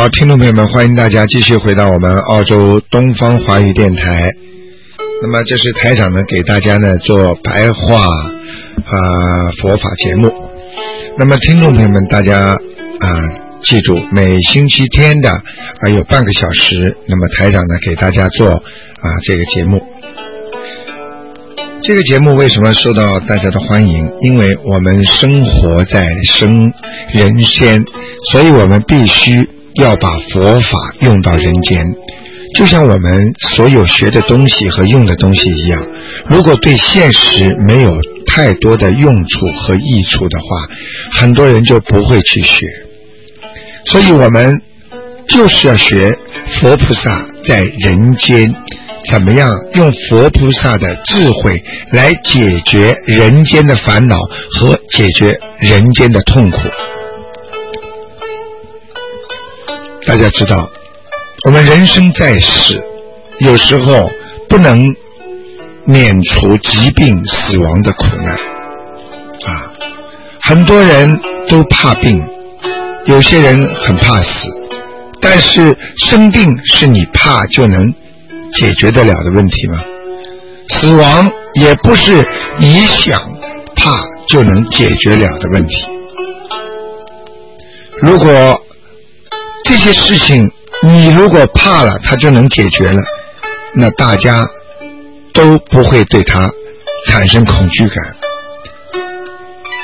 好，听众朋友们，欢迎大家继续回到我们澳洲东方华语电台。那么，这是台长呢给大家呢做白话啊佛法节目。那么，听众朋友们，大家啊记住，每星期天的啊有半个小时，那么台长呢给大家做啊这个节目。这个节目为什么受到大家的欢迎？因为我们生活在生人间，所以我们必须要把佛法用到人间。就像我们所有学的东西和用的东西一样，如果对现实没有太多的用处和益处的话，很多人就不会去学。所以我们就是要学佛菩萨在人间。怎么样用佛菩萨的智慧来解决人间的烦恼和解决人间的痛苦？大家知道，我们人生在世，有时候不能免除疾病、死亡的苦难啊！很多人都怕病，有些人很怕死，但是生病是你怕就能。解决得了的问题吗？死亡也不是你想怕就能解决了的问题。如果这些事情你如果怕了，他就能解决了，那大家都不会对他产生恐惧感。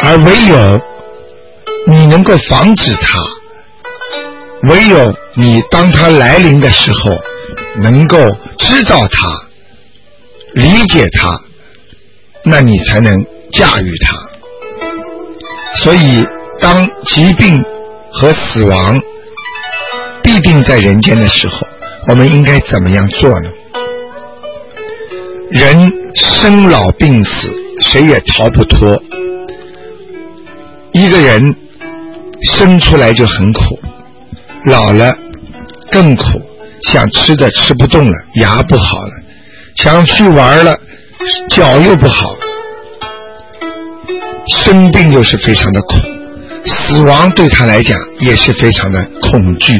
而唯有你能够防止他，唯有你当他来临的时候。能够知道他、理解他，那你才能驾驭他。所以，当疾病和死亡必定在人间的时候，我们应该怎么样做呢？人生老病死，谁也逃不脱。一个人生出来就很苦，老了更苦。想吃的吃不动了，牙不好了；想去玩了，脚又不好。生病又是非常的苦，死亡对他来讲也是非常的恐惧，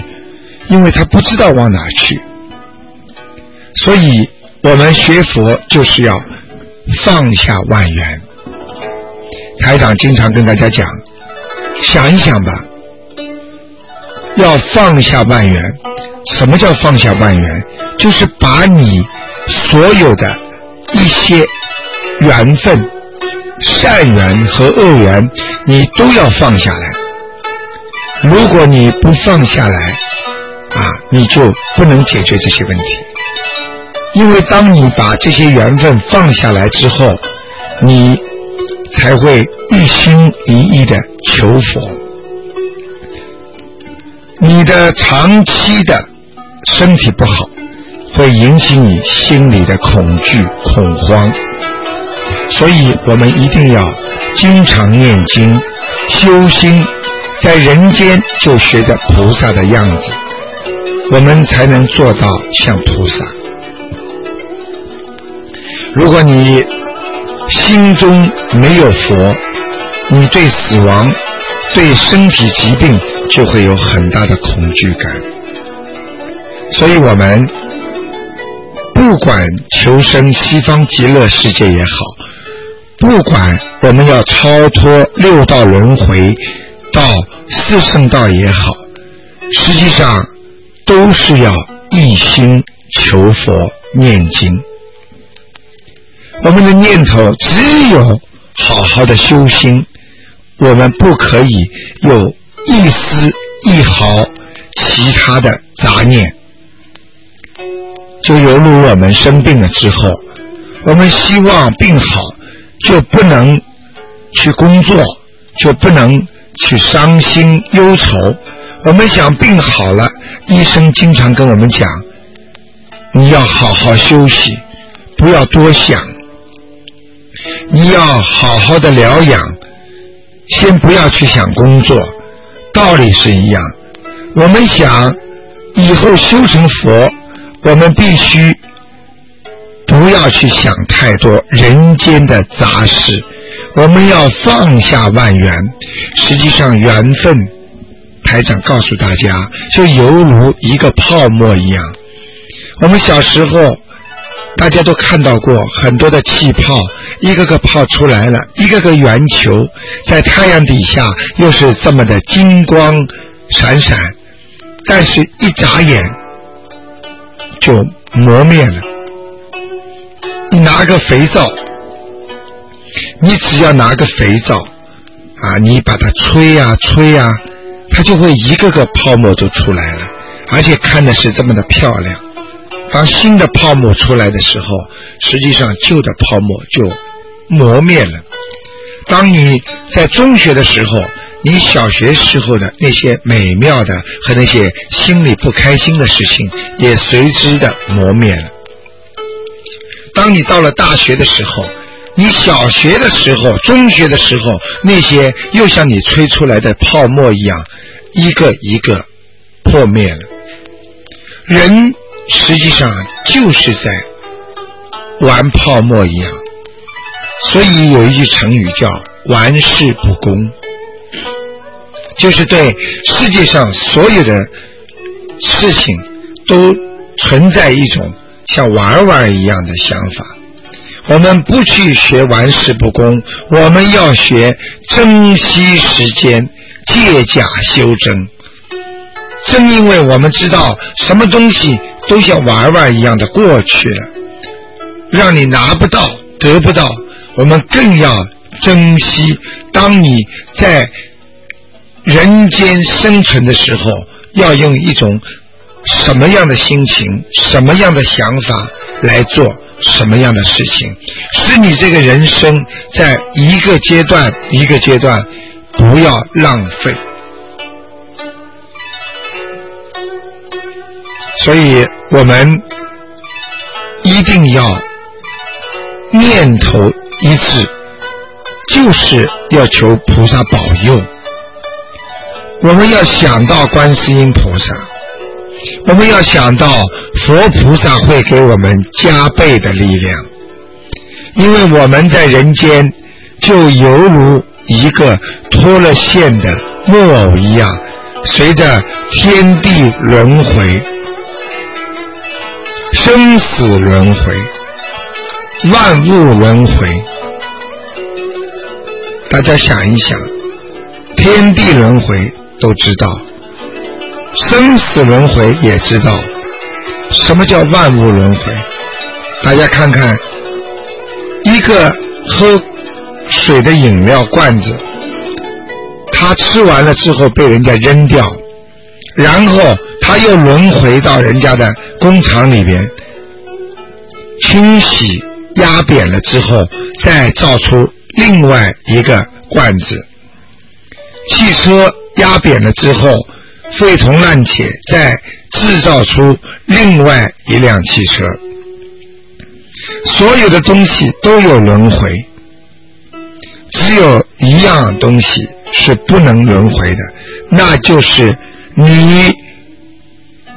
因为他不知道往哪去。所以，我们学佛就是要放下万缘。台长经常跟大家讲，想一想吧，要放下万缘。什么叫放下万缘？就是把你所有的一些缘分、善缘和恶缘，你都要放下来。如果你不放下来，啊，你就不能解决这些问题。因为当你把这些缘分放下来之后，你才会一心一意的求佛。你的长期的。身体不好，会引起你心里的恐惧、恐慌，所以我们一定要经常念经、修心，在人间就学着菩萨的样子，我们才能做到像菩萨。如果你心中没有佛，你对死亡、对身体疾病就会有很大的恐惧感。所以我们不管求生西方极乐世界也好，不管我们要超脱六道轮回到四圣道也好，实际上都是要一心求佛念经。我们的念头只有好好的修心，我们不可以有一丝一毫其他的杂念。就犹如我们生病了之后，我们希望病好，就不能去工作，就不能去伤心忧愁。我们想病好了，医生经常跟我们讲，你要好好休息，不要多想，你要好好的疗养，先不要去想工作。道理是一样。我们想以后修成佛，我们必须。不要去想太多人间的杂事，我们要放下万缘。实际上，缘分，台长告诉大家，就犹如一个泡沫一样。我们小时候，大家都看到过很多的气泡，一个个泡出来了，一个个圆球，在太阳底下又是这么的金光闪闪，但是一眨眼就磨灭了。你拿个肥皂，你只要拿个肥皂啊，你把它吹呀吹呀，它就会一个个泡沫都出来了，而且看的是这么的漂亮。当新的泡沫出来的时候，实际上旧的泡沫就磨灭了。当你在中学的时候，你小学时候的那些美妙的和那些心里不开心的事情，也随之的磨灭了。当你到了大学的时候，你小学的时候、中学的时候，那些又像你吹出来的泡沫一样，一个一个破灭了。人实际上就是在玩泡沫一样，所以有一句成语叫“玩世不恭”，就是对世界上所有的事情都存在一种。像玩玩一样的想法，我们不去学玩世不恭，我们要学珍惜时间，借假修真。正因为我们知道什么东西都像玩玩一样的过去了，让你拿不到、得不到，我们更要珍惜。当你在人间生存的时候，要用一种。什么样的心情，什么样的想法来做什么样的事情，使你这个人生在一个阶段一个阶段不要浪费。所以我们一定要念头一致，就是要求菩萨保佑。我们要想到观世音菩萨。我们要想到佛菩萨会给我们加倍的力量，因为我们在人间就犹如一个脱了线的木偶一样，随着天地轮回、生死轮回、万物轮回。大家想一想，天地轮回都知道。生死轮回也知道，什么叫万物轮回？大家看看，一个喝水的饮料罐子，他吃完了之后被人家扔掉，然后他又轮回到人家的工厂里边，清洗压扁了之后，再造出另外一个罐子。汽车压扁了之后。废铜烂铁，再制造出另外一辆汽车。所有的东西都有轮回，只有一样东西是不能轮回的，那就是你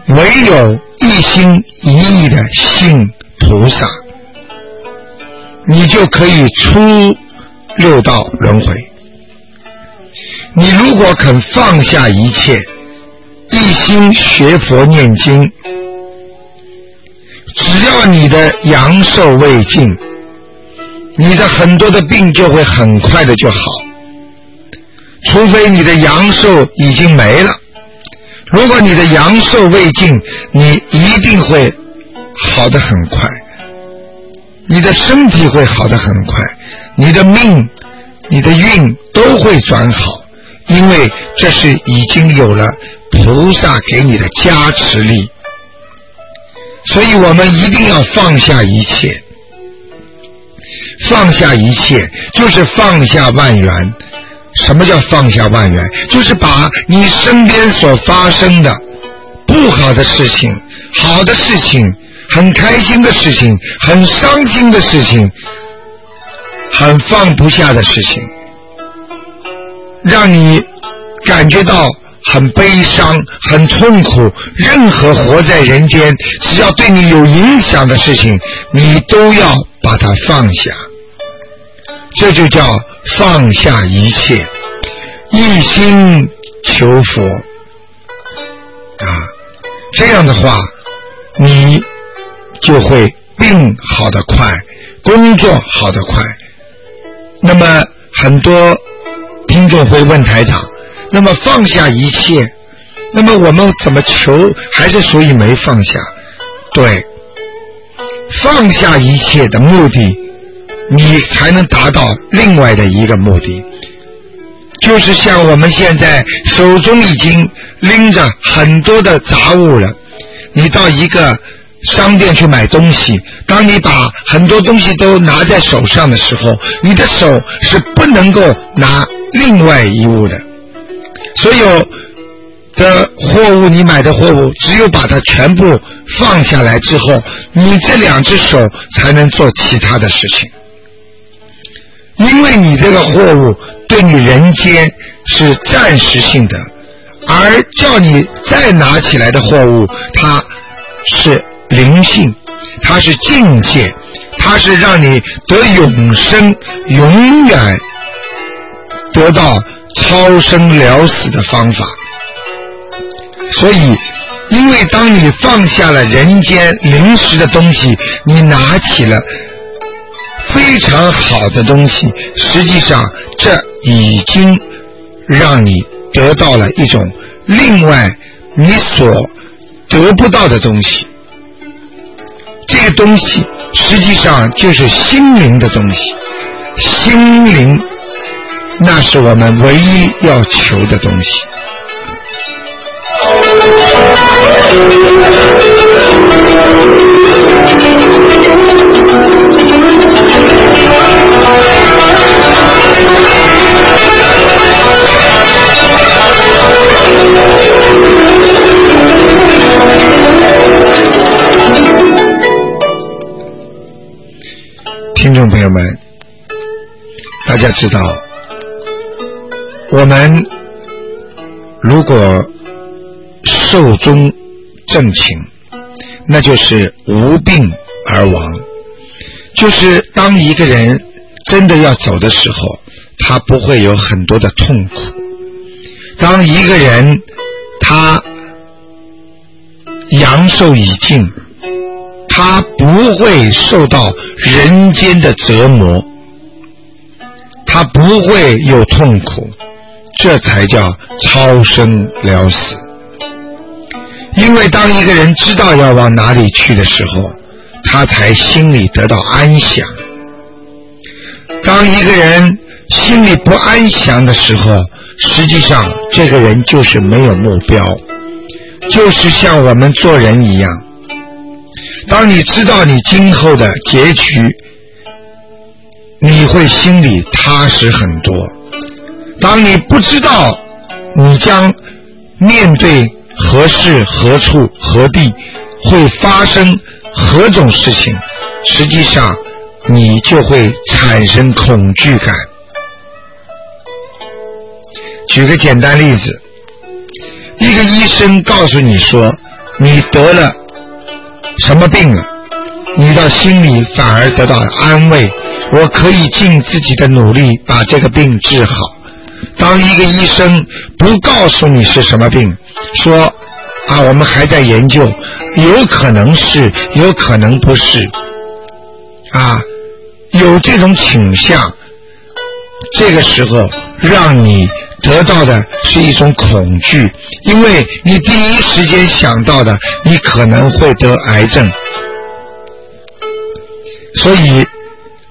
唯有一心一意的信菩萨，你就可以出六道轮回。你如果肯放下一切。一心学佛念经，只要你的阳寿未尽，你的很多的病就会很快的就好。除非你的阳寿已经没了，如果你的阳寿未尽，你一定会好的很快，你的身体会好的很快，你的命、你的运都会转好，因为这是已经有了。菩萨给你的加持力，所以我们一定要放下一切，放下一切，就是放下万缘。什么叫放下万缘？就是把你身边所发生的不好的事情、好的事情、很开心的事情、很伤心的事情、很放不下的事情，让你感觉到很悲伤、很痛苦。任何活在人间，只要对你有影响的事情，你都要把它放下。这就叫。放下一切，一心求佛啊！这样的话，你就会病好的快，工作好的快。那么很多听众会问台长：那么放下一切，那么我们怎么求还是属于没放下？对，放下一切的目的。你才能达到另外的一个目的，就是像我们现在手中已经拎着很多的杂物了。你到一个商店去买东西，当你把很多东西都拿在手上的时候，你的手是不能够拿另外一物的。所有的货物，你买的货物，只有把它全部放下来之后，你这两只手才能做其他的事情。因为你这个货物对你人间是暂时性的，而叫你再拿起来的货物，它是灵性，它是境界，它是让你得永生、永远得到超生了死的方法。所以，因为当你放下了人间临时的东西，你拿起了。非常好的东西，实际上这已经让你得到了一种另外你所得不到的东西。这个东西实际上就是心灵的东西，心灵那是我们唯一要求的东西。听众朋友们，大家知道，我们如果寿终正寝，那就是无病而亡。就是当一个人真的要走的时候，他不会有很多的痛苦。当一个人他阳寿已尽。他不会受到人间的折磨，他不会有痛苦，这才叫超生了死。因为当一个人知道要往哪里去的时候，他才心里得到安详。当一个人心里不安详的时候，实际上这个人就是没有目标，就是像我们做人一样。当你知道你今后的结局，你会心里踏实很多。当你不知道你将面对何事、何处、何地会发生何种事情，实际上你就会产生恐惧感。举个简单例子，一个医生告诉你说你得了。什么病了？你到心里反而得到安慰。我可以尽自己的努力把这个病治好。当一个医生不告诉你是什么病，说啊，我们还在研究，有可能是，有可能不是，啊，有这种倾向，这个时候让你得到的是一种恐惧。因为你第一时间想到的，你可能会得癌症，所以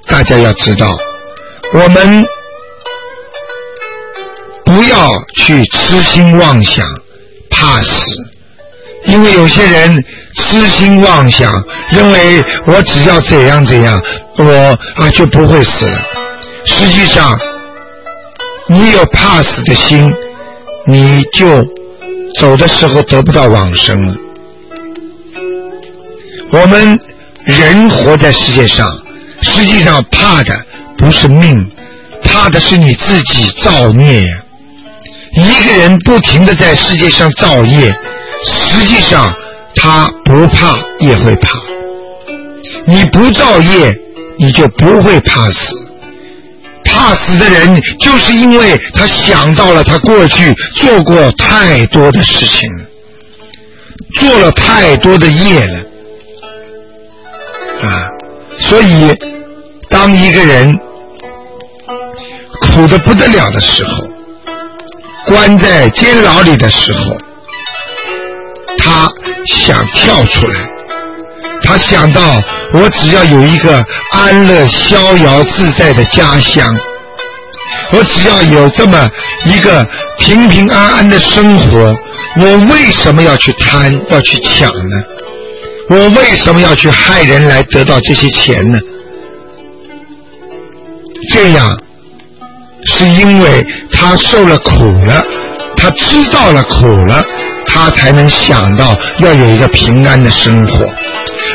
大家要知道，我们不要去痴心妄想、怕死，因为有些人痴心妄想，认为我只要怎样怎样，我啊就不会死了。实际上，你有怕死的心，你就走的时候得不到往生了。我们人活在世界上，实际上怕的不是命，怕的是你自己造孽呀。一个人不停的在世界上造业，实际上他不怕也会怕。你不造业，你就不会怕死。怕死的人，就是因为他想到了他过去做过太多的事情，做了太多的业了。啊，所以当一个人苦的不得了的时候，关在监牢里的时候，他想跳出来，他想到我只要有一个安乐逍遥自在的家乡，我只要有这么一个平平安安的生活，我为什么要去贪，要去抢呢？我为什么要去害人来得到这些钱呢？这样是因为他受了苦了，他知道了苦了，他才能想到要有一个平安的生活。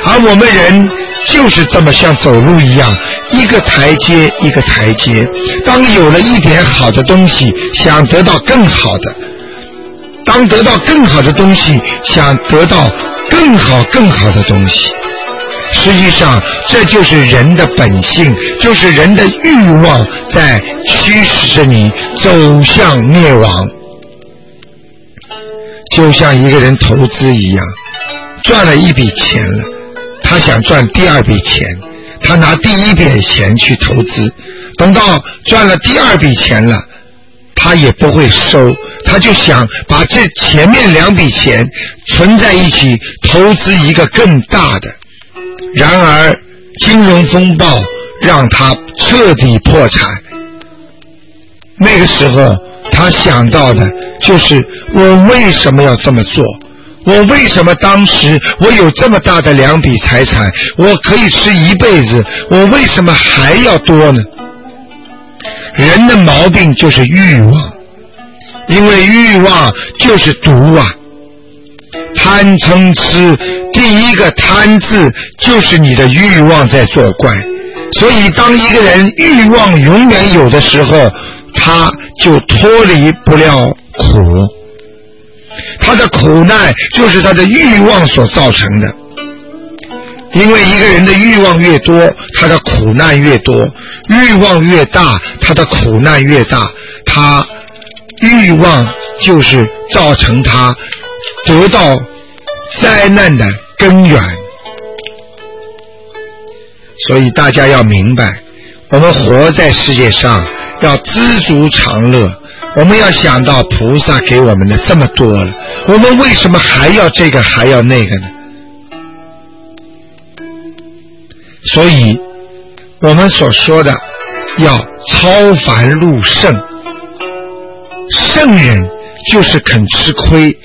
而我们人就是这么像走路一样，一个台阶一个台阶。当有了一点好的东西，想得到更好的；当得到更好的东西，想得到。更好、更好的东西，实际上这就是人的本性，就是人的欲望在驱使着你走向灭亡。就像一个人投资一样，赚了一笔钱了，他想赚第二笔钱，他拿第一笔钱去投资，等到赚了第二笔钱了，他也不会收。他就想把这前面两笔钱存在一起，投资一个更大的。然而，金融风暴让他彻底破产。那个时候，他想到的就是我为什么要这么做？我为什么当时我有这么大的两笔财产，我可以吃一辈子，我为什么还要多呢？人的毛病就是欲望。因为欲望就是毒啊！贪嗔痴，第一个贪字就是你的欲望在作怪。所以，当一个人欲望永远有的时候，他就脱离不了苦。他的苦难就是他的欲望所造成的。因为一个人的欲望越多，他的苦难越多；欲望越大，他的苦难越大。他。欲望就是造成他得到灾难的根源，所以大家要明白，我们活在世界上要知足常乐。我们要想到菩萨给我们的这么多了，我们为什么还要这个还要那个呢？所以，我们所说的要超凡入圣。圣人就是肯吃亏，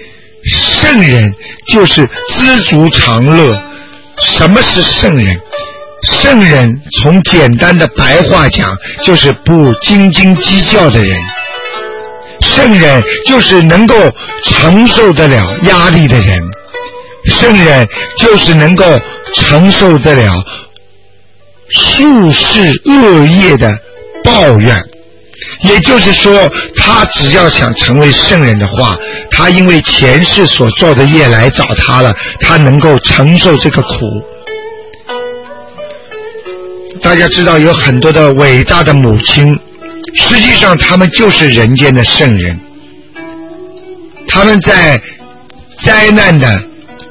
圣人就是知足常乐。什么是圣人？圣人从简单的白话讲，就是不斤斤计较的人。圣人就是能够承受得了压力的人。圣人就是能够承受得了数世恶业的抱怨。也就是说，他只要想成为圣人的话，他因为前世所做的业来找他了，他能够承受这个苦。大家知道有很多的伟大的母亲，实际上他们就是人间的圣人。他们在灾难的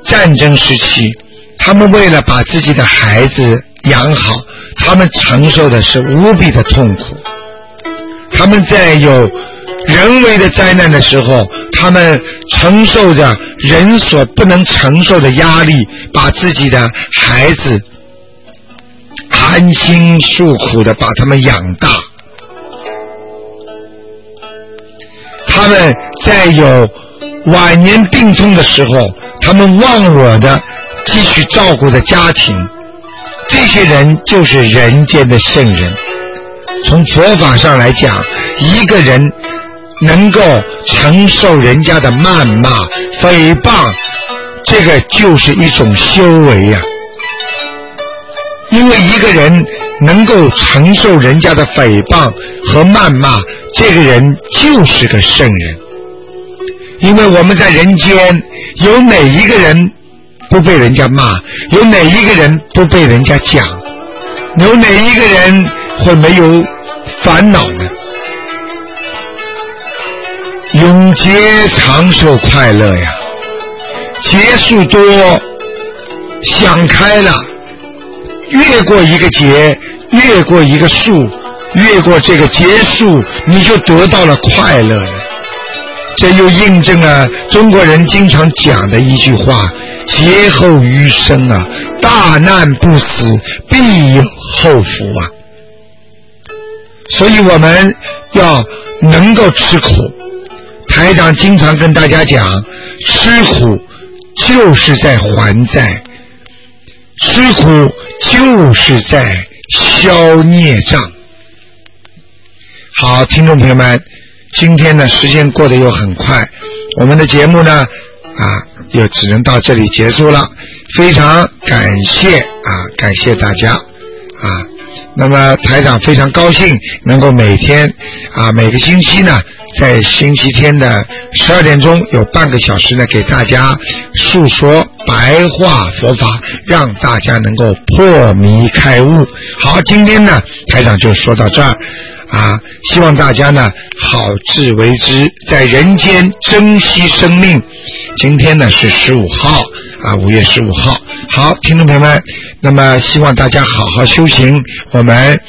战争时期，他们为了把自己的孩子养好，他们承受的是无比的痛苦。他们在有人为的灾难的时候，他们承受着人所不能承受的压力，把自己的孩子含辛茹苦的把他们养大。他们在有晚年病痛的时候，他们忘我的继续照顾着家庭，这些人就是人间的圣人。从佛法上来讲，一个人能够承受人家的谩骂、诽谤，这个就是一种修为呀。因为一个人能够承受人家的诽谤和谩骂，这个人就是个圣人。因为我们在人间，有哪一个人不被人家骂？有哪一个人不被人家讲？有哪一个人会没有烦恼呢？永劫长寿快乐呀，劫数多，想开了，越过一个劫，越过一个数，越过这个劫数，你就得到了快乐了。这又印证了中国人经常讲的一句话：“劫后余生啊，大难不死，必有后福啊。”所以我们要能够吃苦。台长经常跟大家讲，吃苦就是在还债，吃苦就是在消孽障。好，听众朋友们。今天呢，时间过得又很快，我们的节目呢，啊，又只能到这里结束了。非常感谢啊，感谢大家啊。那么台长非常高兴能够每天啊，每个星期呢，在星期天的十二点钟有半个小时呢，给大家诉说白话佛法，让大家能够破迷开悟。好，今天呢，台长就说到这儿。啊，希望大家呢好自为之，在人间珍惜生命。今天呢是十五号啊，五月十五号。好，听众朋友们，那么希望大家好好修行。我们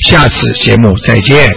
下次节目再见。